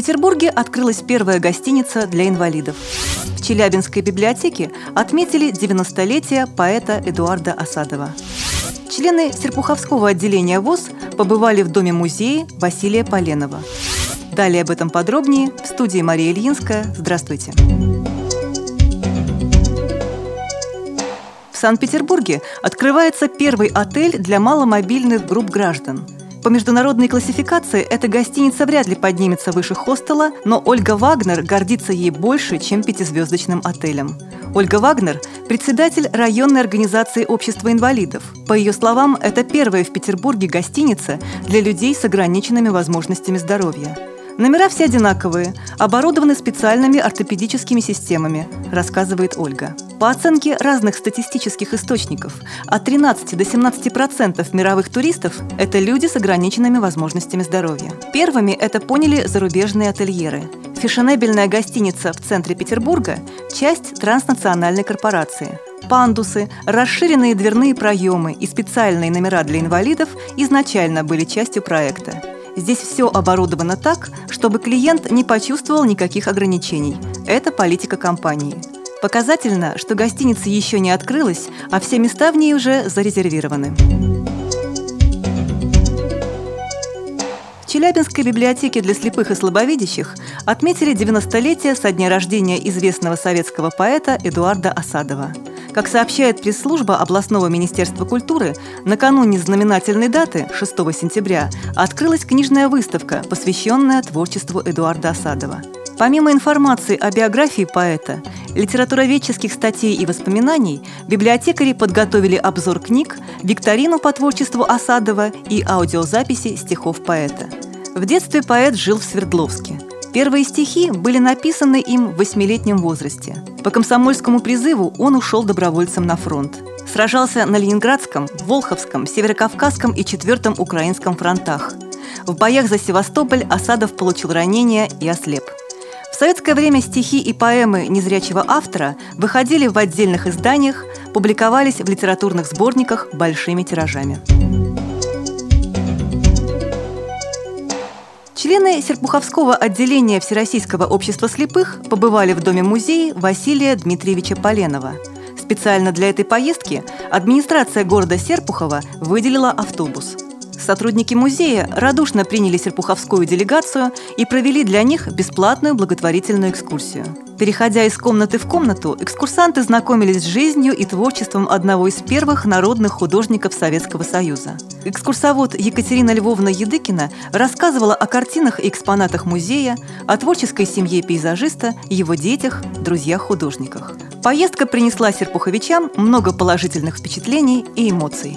Петербурге открылась первая гостиница для инвалидов. В Челябинской библиотеке отметили 90-летие поэта Эдуарда Осадова. Члены Серпуховского отделения ВОЗ побывали в доме-музее Василия Поленова. Далее об этом подробнее в студии Мария Ильинская. Здравствуйте. В Санкт-Петербурге открывается первый отель для маломобильных групп граждан – по международной классификации эта гостиница вряд ли поднимется выше хостела, но Ольга Вагнер гордится ей больше, чем пятизвездочным отелем. Ольга Вагнер – председатель районной организации общества инвалидов. По ее словам, это первая в Петербурге гостиница для людей с ограниченными возможностями здоровья. Номера все одинаковые, оборудованы специальными ортопедическими системами, рассказывает Ольга. По оценке разных статистических источников, от 13 до 17% процентов мировых туристов – это люди с ограниченными возможностями здоровья. Первыми это поняли зарубежные ательеры. Фешенебельная гостиница в центре Петербурга – часть транснациональной корпорации – пандусы, расширенные дверные проемы и специальные номера для инвалидов изначально были частью проекта. Здесь все оборудовано так, чтобы клиент не почувствовал никаких ограничений. Это политика компании. Показательно, что гостиница еще не открылась, а все места в ней уже зарезервированы. В Челябинской библиотеке для слепых и слабовидящих отметили 90-летие со дня рождения известного советского поэта Эдуарда Осадова – как сообщает пресс-служба областного министерства культуры, накануне знаменательной даты, 6 сентября, открылась книжная выставка, посвященная творчеству Эдуарда Осадова. Помимо информации о биографии поэта, литературоведческих статей и воспоминаний, библиотекари подготовили обзор книг, викторину по творчеству Осадова и аудиозаписи стихов поэта. В детстве поэт жил в Свердловске – Первые стихи были написаны им в восьмилетнем возрасте. По комсомольскому призыву он ушел добровольцем на фронт. Сражался на Ленинградском, Волховском, Северокавказском и Четвертом Украинском фронтах. В боях за Севастополь Осадов получил ранение и ослеп. Советское время стихи и поэмы незрячего автора выходили в отдельных изданиях, публиковались в литературных сборниках большими тиражами. Члены Серпуховского отделения Всероссийского общества слепых побывали в доме-музее Василия Дмитриевича Поленова. Специально для этой поездки администрация города Серпухова выделила автобус – Сотрудники музея радушно приняли серпуховскую делегацию и провели для них бесплатную благотворительную экскурсию. Переходя из комнаты в комнату, экскурсанты знакомились с жизнью и творчеством одного из первых народных художников Советского Союза. Экскурсовод Екатерина Львовна Едыкина рассказывала о картинах и экспонатах музея, о творческой семье пейзажиста, его детях, друзьях-художниках. Поездка принесла серпуховичам много положительных впечатлений и эмоций.